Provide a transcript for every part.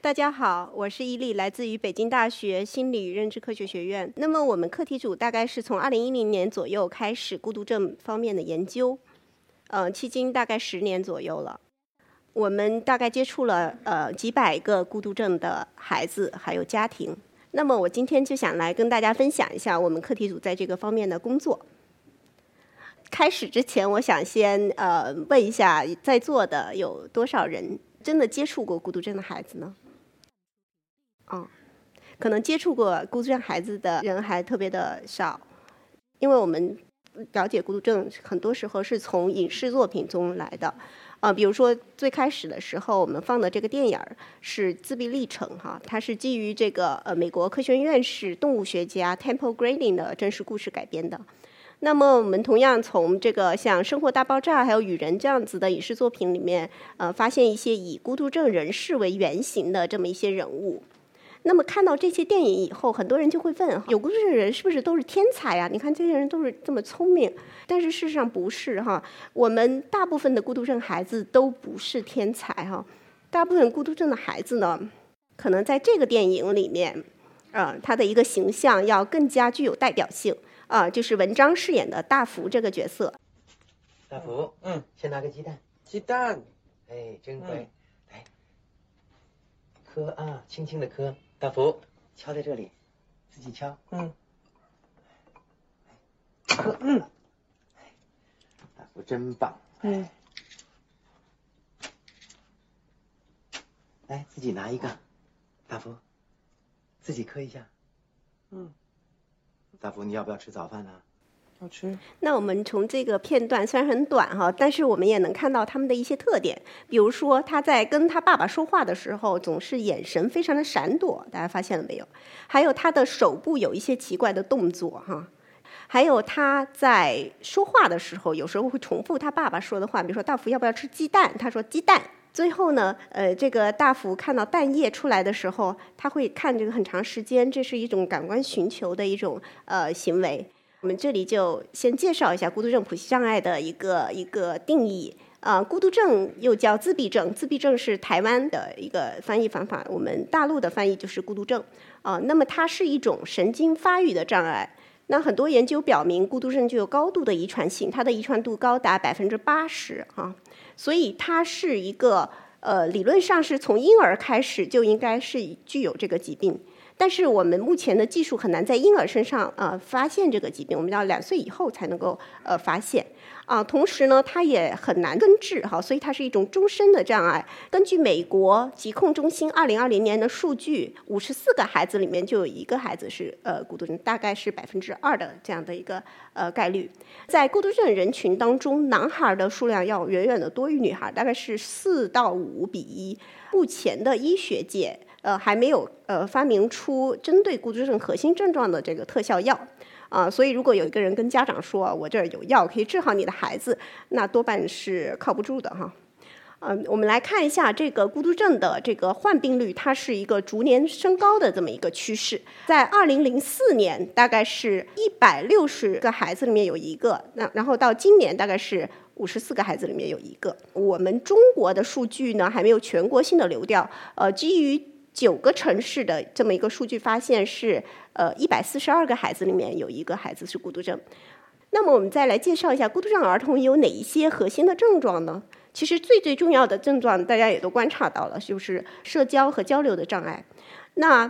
大家好，我是伊利，来自于北京大学心理与认知科学学院。那么我们课题组大概是从二零一零年左右开始孤独症方面的研究，呃，迄今大概十年左右了。我们大概接触了呃几百个孤独症的孩子还有家庭。那么我今天就想来跟大家分享一下我们课题组在这个方面的工作。开始之前，我想先呃问一下在座的有多少人真的接触过孤独症的孩子呢？嗯，可能接触过孤独症孩子的人还特别的少，因为我们了解孤独症很多时候是从影视作品中来的，啊，比如说最开始的时候我们放的这个电影儿是《自闭历程》哈，它是基于这个呃美国科学院士动物学家 Temple Grandin 的真实故事改编的。那么我们同样从这个像《生活大爆炸》还有《雨人》这样子的影视作品里面，呃，发现一些以孤独症人士为原型的这么一些人物。那么看到这些电影以后，很多人就会问：有孤独症人是不是都是天才呀？你看这些人都是这么聪明，但是事实上不是哈。我们大部分的孤独症孩子都不是天才哈。大部分孤独症的孩子呢，可能在这个电影里面，呃，他的一个形象要更加具有代表性啊，就是文章饰演的大福这个角色。大福，嗯，先拿个鸡蛋，鸡蛋，哎，真乖，嗯来，磕啊，轻轻的磕。大福，敲在这里，自己敲。嗯，磕，嗯，大福真棒。嗯，来，自己拿一个，大福，自己磕一下。嗯，大福，你要不要吃早饭呢？好吃。那我们从这个片段虽然很短哈，但是我们也能看到他们的一些特点。比如说他在跟他爸爸说话的时候，总是眼神非常的闪躲，大家发现了没有？还有他的手部有一些奇怪的动作哈。还有他在说话的时候，有时候会重复他爸爸说的话，比如说大福要不要吃鸡蛋？他说鸡蛋。最后呢，呃，这个大福看到蛋液出来的时候，他会看这个很长时间，这是一种感官寻求的一种呃行为。我们这里就先介绍一下孤独症谱系障碍的一个一个定义。啊，孤独症又叫自闭症，自闭症是台湾的一个翻译方法，我们大陆的翻译就是孤独症。啊，那么它是一种神经发育的障碍。那很多研究表明，孤独症具有高度的遗传性，它的遗传度高达百分之八十啊，所以它是一个呃，理论上是从婴儿开始就应该是具有这个疾病。但是我们目前的技术很难在婴儿身上呃发现这个疾病，我们要两岁以后才能够呃发现啊。同时呢，它也很难根治哈，所以它是一种终身的障碍。根据美国疾控中心二零二零年的数据，五十四个孩子里面就有一个孩子是呃孤独症，大概是百分之二的这样的一个呃概率。在孤独症人群当中，男孩的数量要远远的多于女孩，大概是四到五比一。目前的医学界。呃，还没有呃发明出针对孤独症核心症状的这个特效药啊，所以如果有一个人跟家长说我这儿有药可以治好你的孩子，那多半是靠不住的哈。嗯，我们来看一下这个孤独症的这个患病率，它是一个逐年升高的这么一个趋势。在二零零四年，大概是一百六十个孩子里面有一个，那然后到今年大概是五十四个孩子里面有一个。我们中国的数据呢还没有全国性的流调，呃，基于九个城市的这么一个数据发现是，呃，一百四十二个孩子里面有一个孩子是孤独症。那么我们再来介绍一下孤独症儿童有哪一些核心的症状呢？其实最最重要的症状大家也都观察到了，就是社交和交流的障碍。那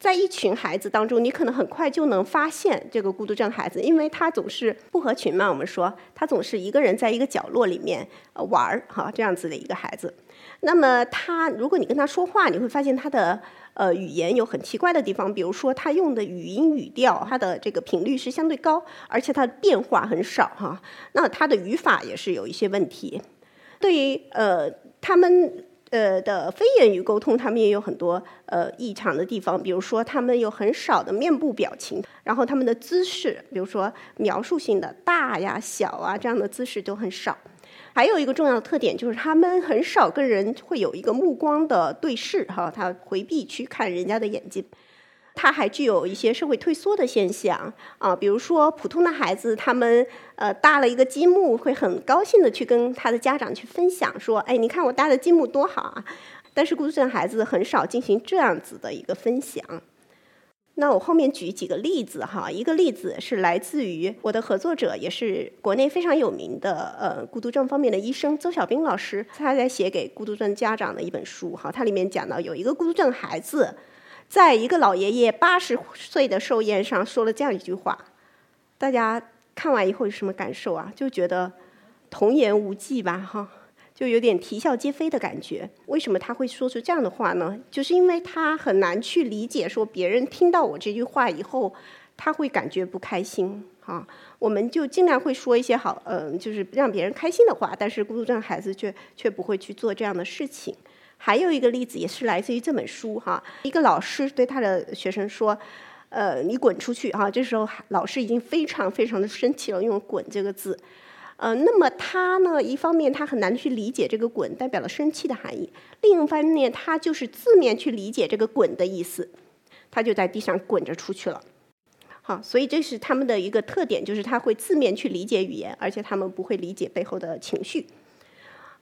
在一群孩子当中，你可能很快就能发现这个孤独症孩子，因为他总是不合群嘛。我们说他总是一个人在一个角落里面玩儿哈，这样子的一个孩子。那么他，如果你跟他说话，你会发现他的呃语言有很奇怪的地方，比如说他用的语音语调，它的这个频率是相对高，而且它的变化很少哈。那他的语法也是有一些问题。对于呃他们呃的非言语沟通，他们也有很多呃异常的地方，比如说他们有很少的面部表情，然后他们的姿势，比如说描述性的大呀、小啊这样的姿势都很少。还有一个重要的特点就是他们很少跟人会有一个目光的对视，哈，他回避去看人家的眼睛。他还具有一些社会退缩的现象啊，比如说普通的孩子，他们呃搭了一个积木，会很高兴的去跟他的家长去分享，说，哎，你看我搭的积木多好啊。但是孤独症孩子很少进行这样子的一个分享。那我后面举几个例子哈，一个例子是来自于我的合作者，也是国内非常有名的呃孤独症方面的医生周小兵老师，他在写给孤独症家长的一本书哈，它里面讲到有一个孤独症孩子，在一个老爷爷八十岁的寿宴上说了这样一句话，大家看完以后有什么感受啊？就觉得童言无忌吧哈。就有点啼笑皆非的感觉。为什么他会说出这样的话呢？就是因为他很难去理解，说别人听到我这句话以后，他会感觉不开心。哈，我们就尽量会说一些好，嗯，就是让别人开心的话。但是孤独症孩子却却不会去做这样的事情。还有一个例子也是来自于这本书哈，一个老师对他的学生说：“呃，你滚出去！”哈，这时候老师已经非常非常的生气了，用“滚”这个字。呃，那么他呢？一方面他很难去理解这个“滚”代表了生气的含义；另一方面，他就是字面去理解这个“滚”的意思，他就在地上滚着出去了。好，所以这是他们的一个特点，就是他会字面去理解语言，而且他们不会理解背后的情绪。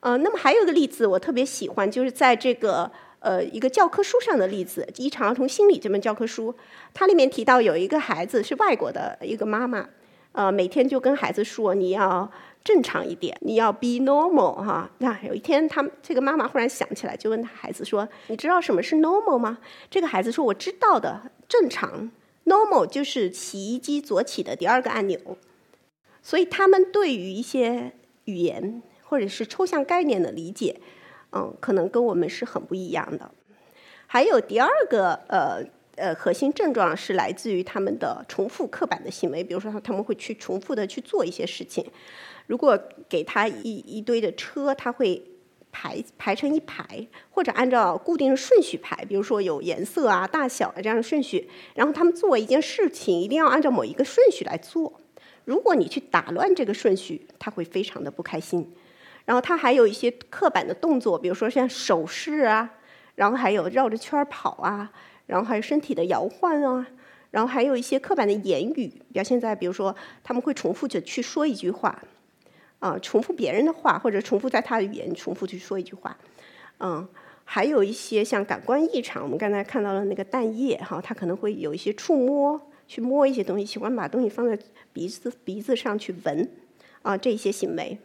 呃，那么还有一个例子我特别喜欢，就是在这个呃一个教科书上的例子，《异常儿童心理》这本教科书，它里面提到有一个孩子是外国的一个妈妈，呃，每天就跟孩子说你要。正常一点，你要 be normal 哈。那有一天，他们这个妈妈忽然想起来，就问他孩子说：“你知道什么是 normal 吗？”这个孩子说：“我知道的，正常。normal 就是洗衣机左起的第二个按钮。”所以他们对于一些语言或者是抽象概念的理解，嗯，可能跟我们是很不一样的。还有第二个呃呃核心症状是来自于他们的重复刻板的行为，比如说他们会去重复的去做一些事情。如果给他一一堆的车，他会排排成一排，或者按照固定的顺序排，比如说有颜色啊、大小啊这样的顺序。然后他们做一件事情，一定要按照某一个顺序来做。如果你去打乱这个顺序，他会非常的不开心。然后他还有一些刻板的动作，比如说像手势啊，然后还有绕着圈跑啊，然后还有身体的摇晃啊，然后还有一些刻板的言语表现在，比如说他们会重复着去说一句话。啊，重复别人的话，或者重复在他的语言重复去说一句话，嗯，还有一些像感官异常，我们刚才看到了那个蛋液哈，他可能会有一些触摸，去摸一些东西，喜欢把东西放在鼻子鼻子上去闻，啊，这些行为。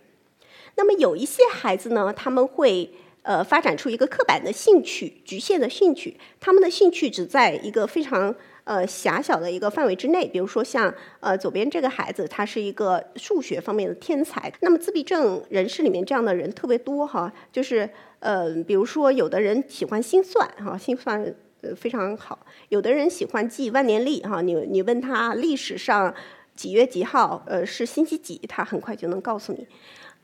那么有一些孩子呢，他们会呃发展出一个刻板的兴趣，局限的兴趣，他们的兴趣只在一个非常。呃，狭小的一个范围之内，比如说像呃左边这个孩子，他是一个数学方面的天才。那么自闭症人士里面这样的人特别多哈，就是呃，比如说有的人喜欢心算哈，心算呃非常好；有的人喜欢记万年历哈，你你问他历史上几月几号呃是星期几，他很快就能告诉你。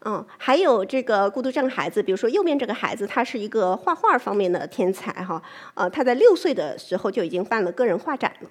嗯，还有这个孤独症孩子，比如说右边这个孩子，他是一个画画方面的天才哈，呃，他在六岁的时候就已经办了个人画展了。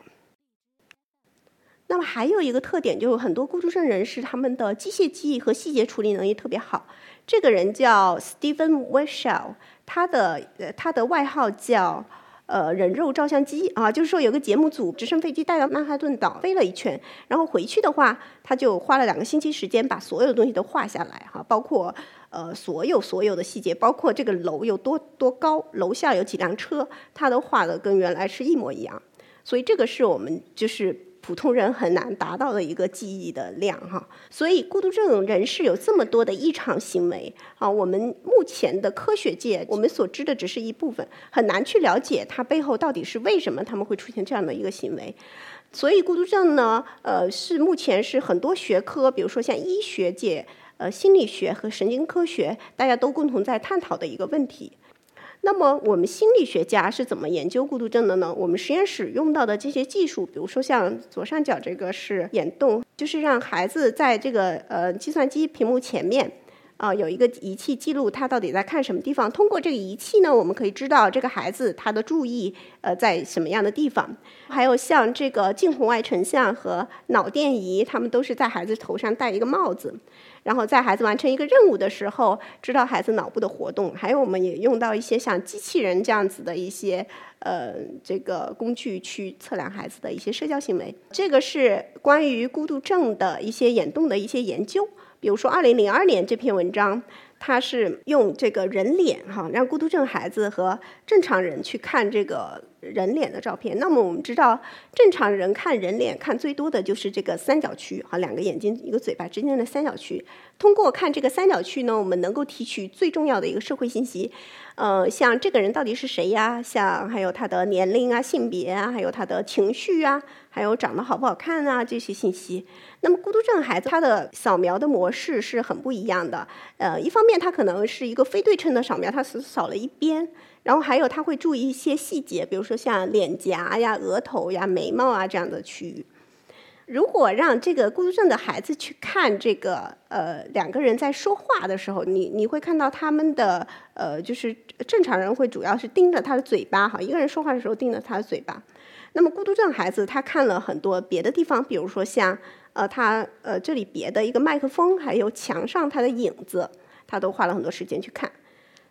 那么还有一个特点，就是很多孤独症人士他们的机械记忆和细节处理能力特别好。这个人叫 Stephen Weishel，他的呃他的外号叫。呃，人肉照相机啊，就是说有个节目组直升飞机带到曼哈顿岛飞了一圈，然后回去的话，他就花了两个星期时间把所有的东西都画下来哈，包括呃所有所有的细节，包括这个楼有多多高，楼下有几辆车，他都画的跟原来是一模一样，所以这个是我们就是。普通人很难达到的一个记忆的量哈，所以孤独症人士有这么多的异常行为啊，我们目前的科学界我们所知的只是一部分，很难去了解它背后到底是为什么他们会出现这样的一个行为。所以孤独症呢，呃，是目前是很多学科，比如说像医学界、呃心理学和神经科学，大家都共同在探讨的一个问题。那么我们心理学家是怎么研究孤独症的呢？我们实验室用到的这些技术，比如说像左上角这个是眼动，就是让孩子在这个呃计算机屏幕前面。啊，有一个仪器记录他到底在看什么地方。通过这个仪器呢，我们可以知道这个孩子他的注意呃在什么样的地方。还有像这个近红外成像和脑电仪，他们都是在孩子头上戴一个帽子，然后在孩子完成一个任务的时候，知道孩子脑部的活动。还有我们也用到一些像机器人这样子的一些呃这个工具去测量孩子的一些社交行为。这个是关于孤独症的一些眼动的一些研究。比如说，二零零二年这篇文章，他是用这个人脸哈，让孤独症孩子和正常人去看这个人脸的照片。那么我们知道，正常人看人脸看最多的就是这个三角区哈，两个眼睛一个嘴巴之间的三角区。通过看这个三角区呢，我们能够提取最重要的一个社会信息。呃，像这个人到底是谁呀？像还有他的年龄啊、性别啊，还有他的情绪啊，还有长得好不好看啊这些信息。那么孤独症孩子他的扫描的模式是很不一样的。呃，一方面他可能是一个非对称的扫描，他是扫了一边，然后还有他会注意一些细节，比如说像脸颊呀、额头呀、眉毛啊这样的区域。如果让这个孤独症的孩子去看这个呃两个人在说话的时候，你你会看到他们的呃就是正常人会主要是盯着他的嘴巴哈，一个人说话的时候盯着他的嘴巴。那么孤独症孩子他看了很多别的地方，比如说像呃他呃这里别的一个麦克风，还有墙上他的影子，他都花了很多时间去看。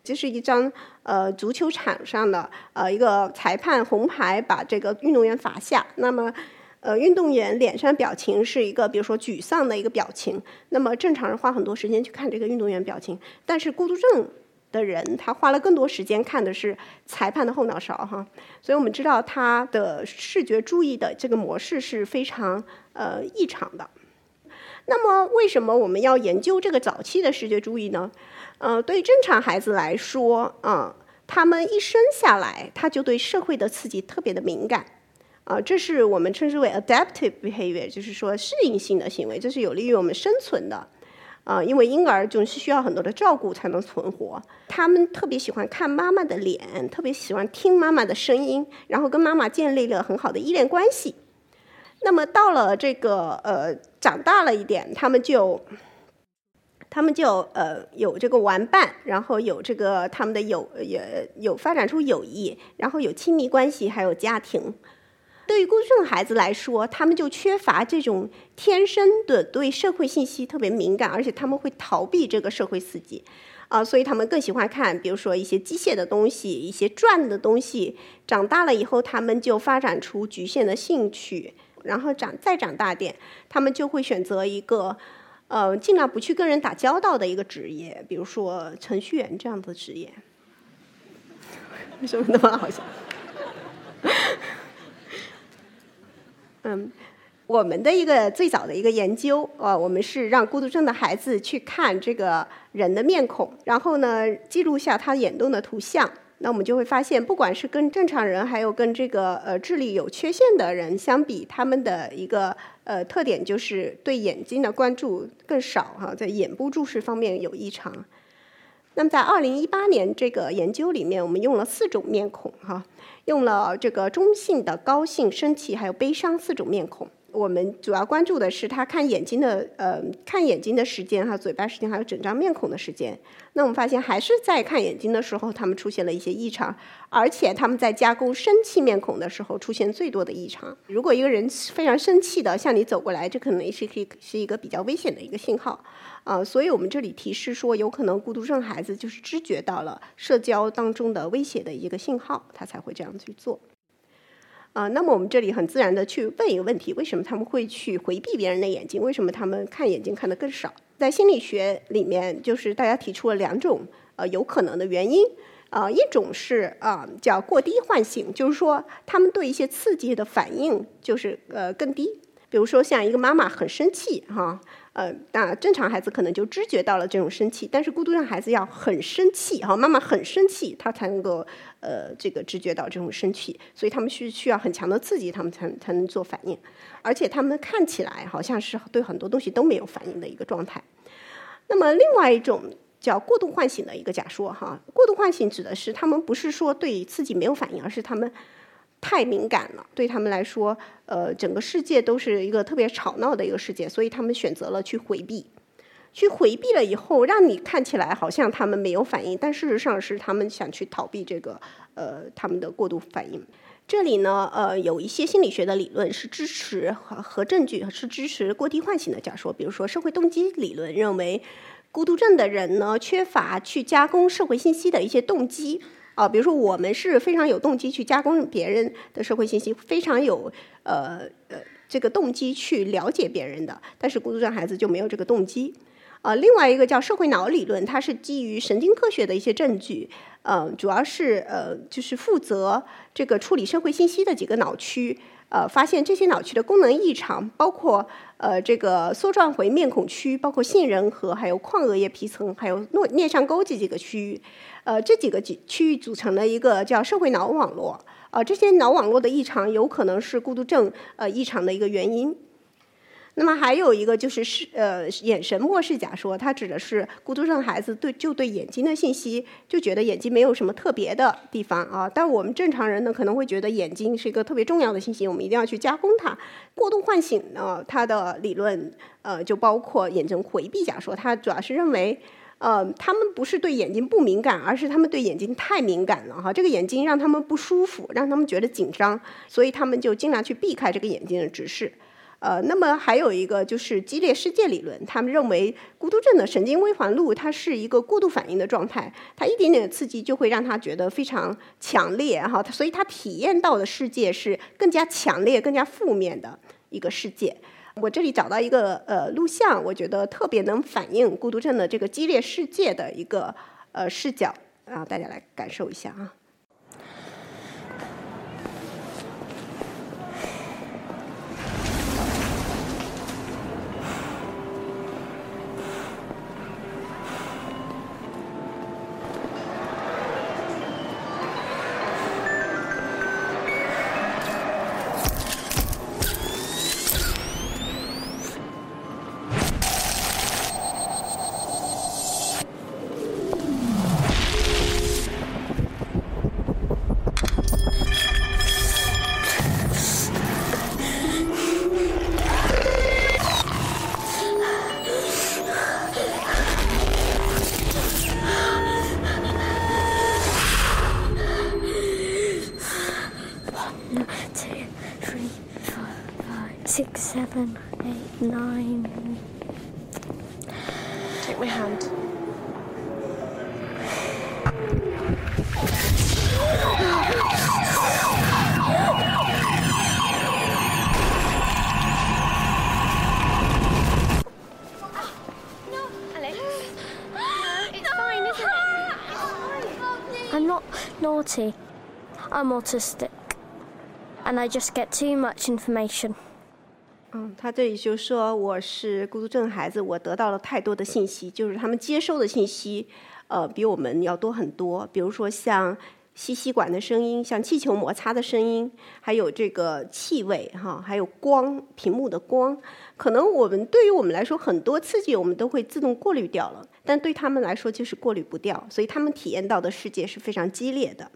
这是一张呃足球场上的呃一个裁判红牌把这个运动员罚下，那么。呃，运动员脸上表情是一个，比如说沮丧的一个表情。那么正常人花很多时间去看这个运动员表情，但是孤独症的人他花了更多时间看的是裁判的后脑勺哈。所以我们知道他的视觉注意的这个模式是非常呃异常的。那么为什么我们要研究这个早期的视觉注意呢？呃，对正常孩子来说啊，他们一生下来他就对社会的刺激特别的敏感。啊，这是我们称之为 adaptive behavior，就是说适应性的行为，这是有利于我们生存的。啊，因为婴儿就是需要很多的照顾才能存活，他们特别喜欢看妈妈的脸，特别喜欢听妈妈的声音，然后跟妈妈建立了很好的依恋关系。那么到了这个呃长大了一点，他们就他们就呃有这个玩伴，然后有这个他们的友也有发展出友谊，然后有亲密关系，还有家庭。对于孤独症孩子来说，他们就缺乏这种天生的对社会信息特别敏感，而且他们会逃避这个社会刺激，啊，所以他们更喜欢看，比如说一些机械的东西，一些转的东西。长大了以后，他们就发展出局限的兴趣，然后长再长大点，他们就会选择一个，呃，尽量不去跟人打交道的一个职业，比如说程序员这样的职业。为 什么那么好笑？嗯，我们的一个最早的一个研究，呃，我们是让孤独症的孩子去看这个人的面孔，然后呢记录下他眼动的图像。那我们就会发现，不管是跟正常人，还有跟这个呃智力有缺陷的人相比，他们的一个呃特点就是对眼睛的关注更少哈，在眼部注视方面有异常。那么在二零一八年这个研究里面，我们用了四种面孔哈。用了这个中性的高兴、生气还有悲伤四种面孔。我们主要关注的是他看眼睛的呃看眼睛的时间哈，嘴巴时间还有整张面孔的时间。那我们发现还是在看眼睛的时候，他们出现了一些异常，而且他们在加工生气面孔的时候出现最多的异常。如果一个人非常生气的向你走过来，这可能是可以是一个比较危险的一个信号。啊，所以我们这里提示说，有可能孤独症孩子就是知觉到了社交当中的威胁的一个信号，他才会这样去做。啊，那么我们这里很自然的去问一个问题：为什么他们会去回避别人的眼睛？为什么他们看眼睛看的更少？在心理学里面，就是大家提出了两种呃有可能的原因。啊，一种是啊叫过低唤醒，就是说他们对一些刺激的反应就是呃更低。比如说像一个妈妈很生气哈。呃，那正常孩子可能就知觉到了这种生气，但是孤独症孩子要很生气哈，妈妈很生气，他才能够呃这个知觉到这种生气，所以他们需需要很强的刺激，他们才才能做反应，而且他们看起来好像是对很多东西都没有反应的一个状态。那么另外一种叫过度唤醒的一个假说哈，过度唤醒指的是他们不是说对刺激没有反应，而是他们。太敏感了，对他们来说，呃，整个世界都是一个特别吵闹的一个世界，所以他们选择了去回避。去回避了以后，让你看起来好像他们没有反应，但事实上是他们想去逃避这个，呃，他们的过度反应。这里呢，呃，有一些心理学的理论是支持和和证据是支持过低唤醒的假说，比如说社会动机理论认为，孤独症的人呢缺乏去加工社会信息的一些动机。啊，比如说我们是非常有动机去加工别人的社会信息，非常有呃呃这个动机去了解别人的，但是孤独症孩子就没有这个动机，呃，另外一个叫社会脑理论，它是基于神经科学的一些证据，呃，主要是呃，就是负责这个处理社会信息的几个脑区，呃，发现这些脑区的功能异常，包括呃这个缩状回面孔区，包括杏仁核，还有眶额叶皮层，还有颞颞上沟这几个区域，呃，这几个几区域组成了一个叫社会脑网络，呃，这些脑网络的异常有可能是孤独症呃异常的一个原因。那么还有一个就是是呃眼神漠视假说，它指的是孤独症孩子对就对眼睛的信息就觉得眼睛没有什么特别的地方啊，但我们正常人呢可能会觉得眼睛是一个特别重要的信息，我们一定要去加工它。过度唤醒呢，它的理论呃就包括眼睛回避假说，它主要是认为呃他们不是对眼睛不敏感，而是他们对眼睛太敏感了哈，这个眼睛让他们不舒服，让他们觉得紧张，所以他们就尽量去避开这个眼睛的直视。呃，那么还有一个就是激烈世界理论，他们认为孤独症的神经微环路它是一个过度反应的状态，它一点点的刺激就会让他觉得非常强烈哈，所以他体验到的世界是更加强烈、更加负面的一个世界。我这里找到一个呃录像，我觉得特别能反映孤独症的这个激烈世界的一个呃视角，啊大家来感受一下啊。Take my hand. No, Alex. No, it's fine, isn't it? I'm not naughty. I'm autistic. And I just get too much information. 嗯，他这里就说我是孤独症孩子，我得到了太多的信息，就是他们接收的信息，呃，比我们要多很多。比如说像吸吸管的声音，像气球摩擦的声音，还有这个气味哈，还有光，屏幕的光，可能我们对于我们来说很多刺激我们都会自动过滤掉了，但对他们来说就是过滤不掉，所以他们体验到的世界是非常激烈的。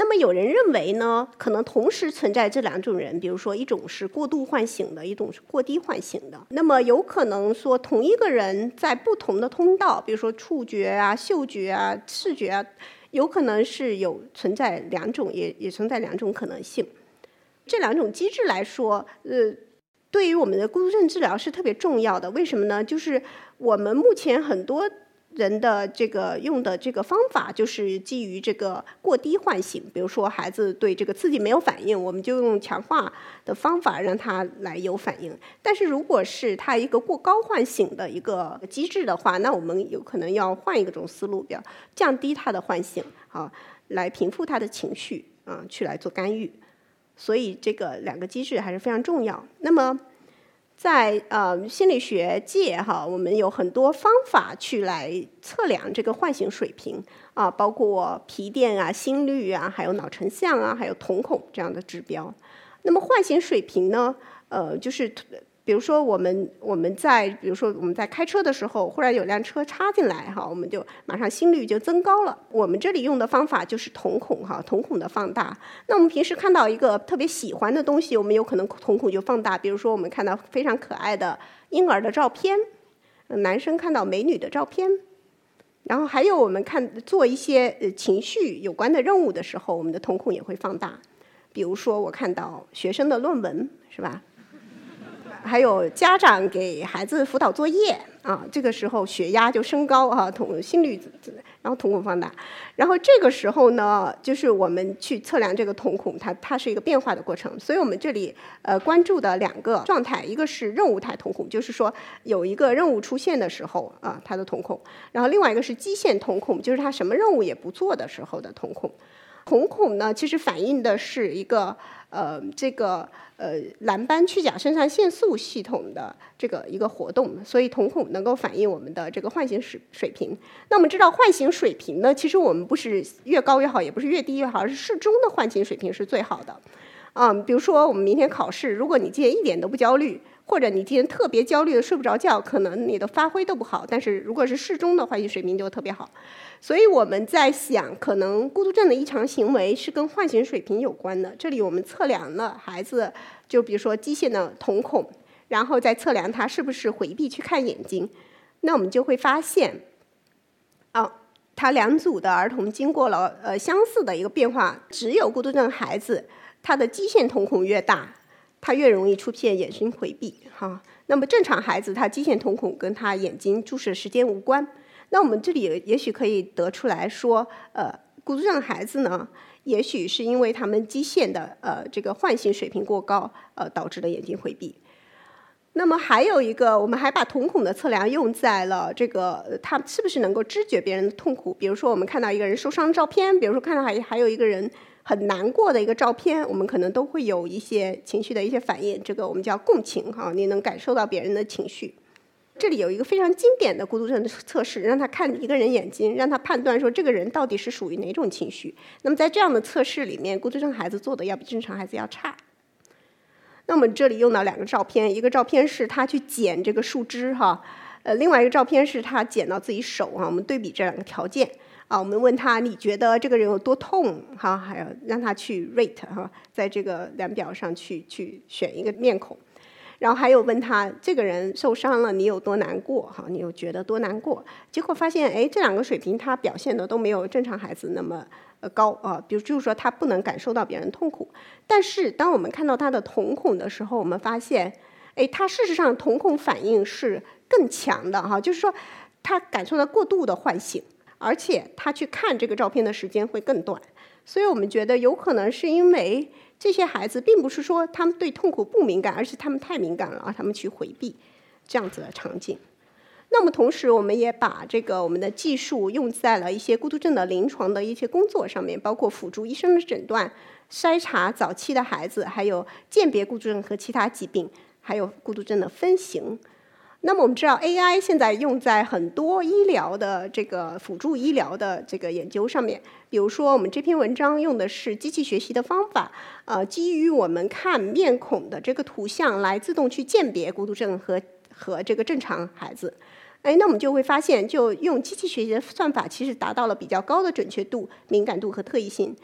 那么有人认为呢，可能同时存在这两种人，比如说一种是过度唤醒的，一种是过低唤醒的。那么有可能说同一个人在不同的通道，比如说触觉啊、嗅觉啊、视觉啊，有可能是有存在两种，也也存在两种可能性。这两种机制来说，呃，对于我们的孤独症治疗是特别重要的。为什么呢？就是我们目前很多。人的这个用的这个方法就是基于这个过低唤醒，比如说孩子对这个刺激没有反应，我们就用强化的方法让他来有反应。但是如果是他一个过高唤醒的一个机制的话，那我们有可能要换一个种思路，要降低他的唤醒，啊，来平复他的情绪，啊，去来做干预。所以这个两个机制还是非常重要。那么。在呃心理学界哈，我们有很多方法去来测量这个唤醒水平啊，包括皮电啊、心率啊，还有脑成像啊，还有瞳孔这样的指标。那么唤醒水平呢，呃，就是。比如说，我们我们在比如说我们在开车的时候，忽然有辆车插进来哈，我们就马上心率就增高了。我们这里用的方法就是瞳孔哈，瞳孔的放大。那我们平时看到一个特别喜欢的东西，我们有可能瞳孔就放大。比如说，我们看到非常可爱的婴儿的照片，男生看到美女的照片，然后还有我们看做一些呃情绪有关的任务的时候，我们的瞳孔也会放大。比如说，我看到学生的论文，是吧？还有家长给孩子辅导作业，啊，这个时候血压就升高啊，瞳心率，然后瞳孔放大，然后这个时候呢，就是我们去测量这个瞳孔，它它是一个变化的过程。所以我们这里呃关注的两个状态，一个是任务态瞳孔，就是说有一个任务出现的时候啊，它的瞳孔；然后另外一个是基线瞳孔，就是它什么任务也不做的时候的瞳孔。瞳孔呢，其实反映的是一个呃这个呃蓝斑去甲肾上腺素系统的这个一个活动，所以瞳孔能够反映我们的这个唤醒水水平。那我们知道唤醒水平呢，其实我们不是越高越好，也不是越低越好，而是适中的唤醒水平是最好的。嗯，比如说我们明天考试，如果你今天一点都不焦虑。或者你今天特别焦虑的睡不着觉，可能你的发挥都不好。但是如果是适中的唤醒水平就特别好。所以我们在想，可能孤独症的异常行为是跟唤醒水平有关的。这里我们测量了孩子，就比如说基线的瞳孔，然后再测量他是不是回避去看眼睛。那我们就会发现，啊，他两组的儿童经过了呃相似的一个变化，只有孤独症孩子，他的基线瞳孔越大。他越容易出现眼神回避，哈。那么正常孩子，他基线瞳孔跟他眼睛注视时间无关。那我们这里也许可以得出来说，呃，孤独症孩子呢，也许是因为他们基线的呃这个唤醒水平过高，呃导致的眼睛回避。那么还有一个，我们还把瞳孔的测量用在了这个他是不是能够知觉别人的痛苦。比如说，我们看到一个人受伤照片，比如说看到还还有一个人。很难过的一个照片，我们可能都会有一些情绪的一些反应，这个我们叫共情哈，你能感受到别人的情绪。这里有一个非常经典的孤独症的测试，让他看一个人眼睛，让他判断说这个人到底是属于哪种情绪。那么在这样的测试里面，孤独症孩子做的要比正常孩子要差。那么这里用到两个照片，一个照片是他去捡这个树枝哈，呃，另外一个照片是他捡到自己手哈，我们对比这两个条件。啊，我们问他你觉得这个人有多痛？哈，还要让他去 rate 哈，在这个量表上去去选一个面孔，然后还有问他这个人受伤了，你有多难过？哈，你又觉得多难过？结果发现，哎，这两个水平他表现的都没有正常孩子那么呃高啊。比如就是说他不能感受到别人痛苦，但是当我们看到他的瞳孔的时候，我们发现，哎，他事实上瞳孔反应是更强的哈，就是说他感受到过度的唤醒。而且他去看这个照片的时间会更短，所以我们觉得有可能是因为这些孩子并不是说他们对痛苦不敏感，而是他们太敏感了，而他们去回避这样子的场景。那么同时，我们也把这个我们的技术用在了一些孤独症的临床的一些工作上面，包括辅助医生的诊断、筛查早期的孩子，还有鉴别孤独症和其他疾病，还有孤独症的分型。那么我们知道，AI 现在用在很多医疗的这个辅助医疗的这个研究上面。比如说，我们这篇文章用的是机器学习的方法，呃，基于我们看面孔的这个图像来自动去鉴别孤独症和和这个正常孩子。哎，那我们就会发现，就用机器学习的算法，其实达到了比较高的准确度、敏感度和特异性。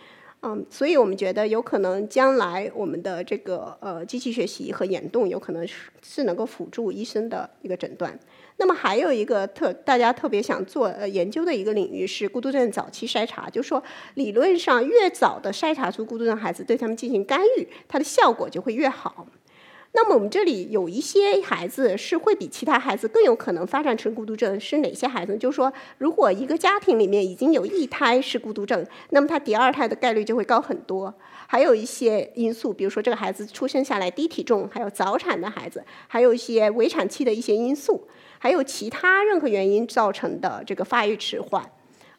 嗯，所以我们觉得有可能将来我们的这个呃机器学习和眼动有可能是是能够辅助医生的一个诊断。那么还有一个特大家特别想做呃研究的一个领域是孤独症早期筛查，就是说理论上越早的筛查出孤独症孩子，对他们进行干预，它的效果就会越好。那么我们这里有一些孩子是会比其他孩子更有可能发展成孤独症，是哪些孩子？就是说，如果一个家庭里面已经有一胎是孤独症，那么他第二胎的概率就会高很多。还有一些因素，比如说这个孩子出生下来低体重，还有早产的孩子，还有一些围产期的一些因素，还有其他任何原因造成的这个发育迟缓，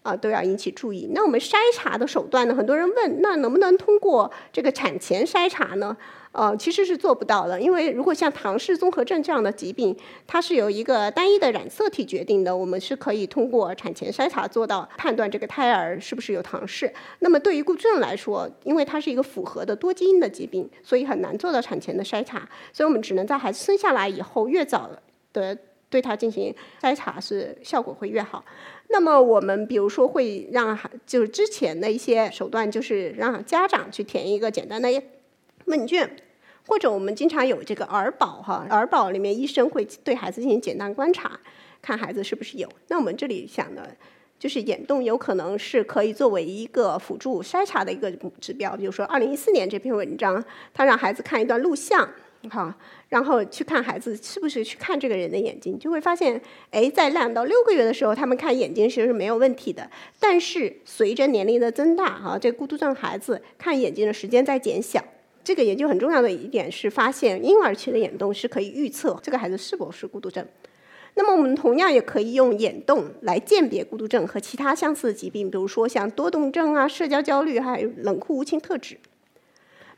啊，都要引起注意。那我们筛查的手段呢？很多人问，那能不能通过这个产前筛查呢？呃，其实是做不到的，因为如果像唐氏综合症这样的疾病，它是由一个单一的染色体决定的，我们是可以通过产前筛查做到判断这个胎儿是不是有唐氏。那么对于孤独症来说，因为它是一个复合的多基因的疾病，所以很难做到产前的筛查，所以我们只能在孩子生下来以后越早的对他进行筛查，是效果会越好。那么我们比如说会让孩，就是之前的一些手段，就是让家长去填一个简单的问卷。或者我们经常有这个儿保哈，儿保里面医生会对孩子进行简单观察，看孩子是不是有。那我们这里想的，就是眼动有可能是可以作为一个辅助筛查的一个指标。比如说，二零一四年这篇文章，他让孩子看一段录像好，然后去看孩子是不是去看这个人的眼睛，就会发现，哎，在两到六个月的时候，他们看眼睛其实是没有问题的。但是随着年龄的增大，哈，这孤独症孩子看眼睛的时间在减小。这个研究很重要的一点是，发现婴儿期的眼动是可以预测这个孩子是否是孤独症。那么我们同样也可以用眼动来鉴别孤独症和其他相似的疾病，比如说像多动症啊、社交焦虑，还有冷酷无情特质。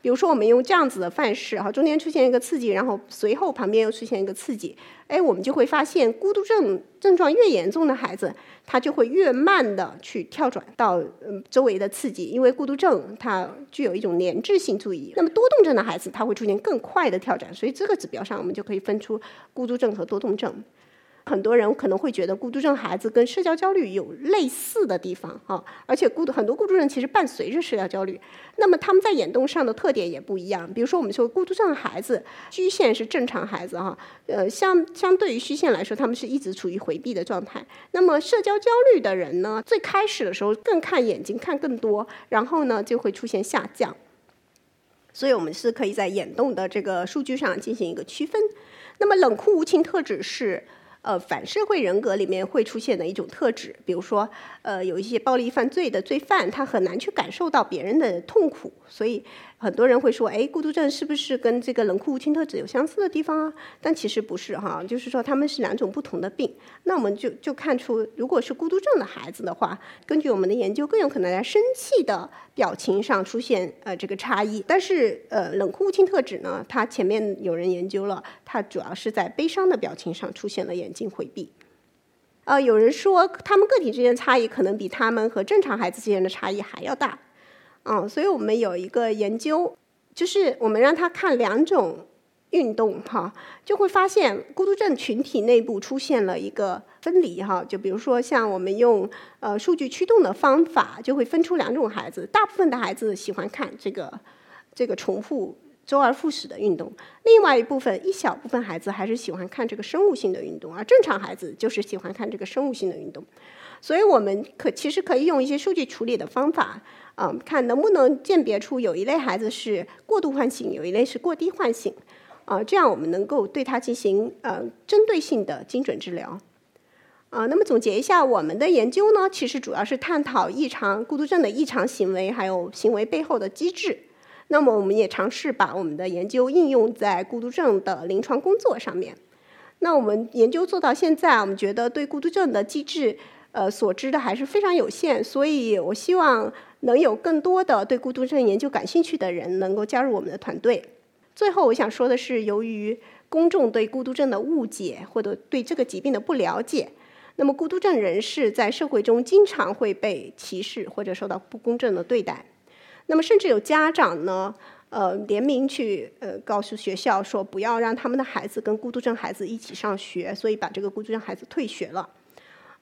比如说，我们用这样子的范式，哈，中间出现一个刺激，然后随后旁边又出现一个刺激，哎，我们就会发现，孤独症症状越严重的孩子，他就会越慢的去跳转到嗯周围的刺激，因为孤独症它具有一种粘滞性注意。那么多动症的孩子，他会出现更快的跳转，所以这个指标上我们就可以分出孤独症和多动症。很多人可能会觉得孤独症孩子跟社交焦虑有类似的地方啊，而且孤独很多孤独症其实伴随着社交焦虑。那么他们在眼动上的特点也不一样。比如说，我们说孤独症孩子虚线是正常孩子哈，呃，相相对于虚线来说，他们是一直处于回避的状态。那么社交焦虑的人呢，最开始的时候更看眼睛看更多，然后呢就会出现下降。所以我们是可以在眼动的这个数据上进行一个区分。那么冷酷无情特质是。呃，反社会人格里面会出现的一种特质，比如说，呃，有一些暴力犯罪的罪犯，他很难去感受到别人的痛苦，所以。很多人会说，哎，孤独症是不是跟这个冷酷无情特质有相似的地方啊？但其实不是哈，就是说他们是两种不同的病。那我们就就看出，如果是孤独症的孩子的话，根据我们的研究，更有可能在生气的表情上出现呃这个差异。但是呃冷酷无情特质呢，它前面有人研究了，它主要是在悲伤的表情上出现了眼睛回避。呃，有人说他们个体之间差异可能比他们和正常孩子之间的差异还要大。嗯，所以我们有一个研究，就是我们让他看两种运动哈，就会发现孤独症群体内部出现了一个分离哈。就比如说像我们用呃数据驱动的方法，就会分出两种孩子，大部分的孩子喜欢看这个这个重复周而复始的运动，另外一部分一小部分孩子还是喜欢看这个生物性的运动，而正常孩子就是喜欢看这个生物性的运动。所以我们可其实可以用一些数据处理的方法。啊，看能不能鉴别出有一类孩子是过度唤醒，有一类是过低唤醒，啊，这样我们能够对他进行呃针对性的精准治疗。啊，那么总结一下我们的研究呢，其实主要是探讨异常孤独症的异常行为，还有行为背后的机制。那么我们也尝试把我们的研究应用在孤独症的临床工作上面。那我们研究做到现在，我们觉得对孤独症的机制，呃，所知的还是非常有限，所以我希望。能有更多的对孤独症研究感兴趣的人能够加入我们的团队。最后，我想说的是，由于公众对孤独症的误解或者对这个疾病的不了解，那么孤独症人士在社会中经常会被歧视或者受到不公正的对待。那么，甚至有家长呢，呃，联名去呃告诉学校说，不要让他们的孩子跟孤独症孩子一起上学，所以把这个孤独症孩子退学了。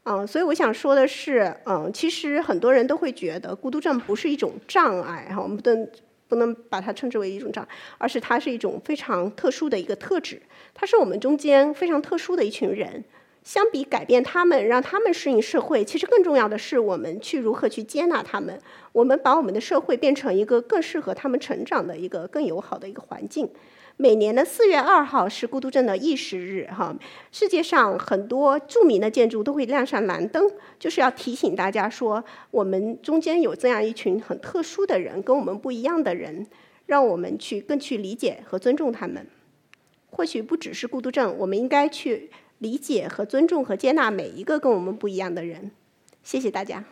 嗯，所以我想说的是，嗯，其实很多人都会觉得孤独症不是一种障碍哈，我们不能不能把它称之为一种障碍，而是它是一种非常特殊的一个特质，它是我们中间非常特殊的一群人。相比改变他们，让他们适应社会，其实更重要的是我们去如何去接纳他们，我们把我们的社会变成一个更适合他们成长的一个更友好的一个环境。每年的四月二号是孤独症的意识日，哈，世界上很多著名的建筑都会亮上蓝灯，就是要提醒大家说，我们中间有这样一群很特殊的人，跟我们不一样的人，让我们去更去理解和尊重他们。或许不只是孤独症，我们应该去理解和尊重和接纳每一个跟我们不一样的人。谢谢大家。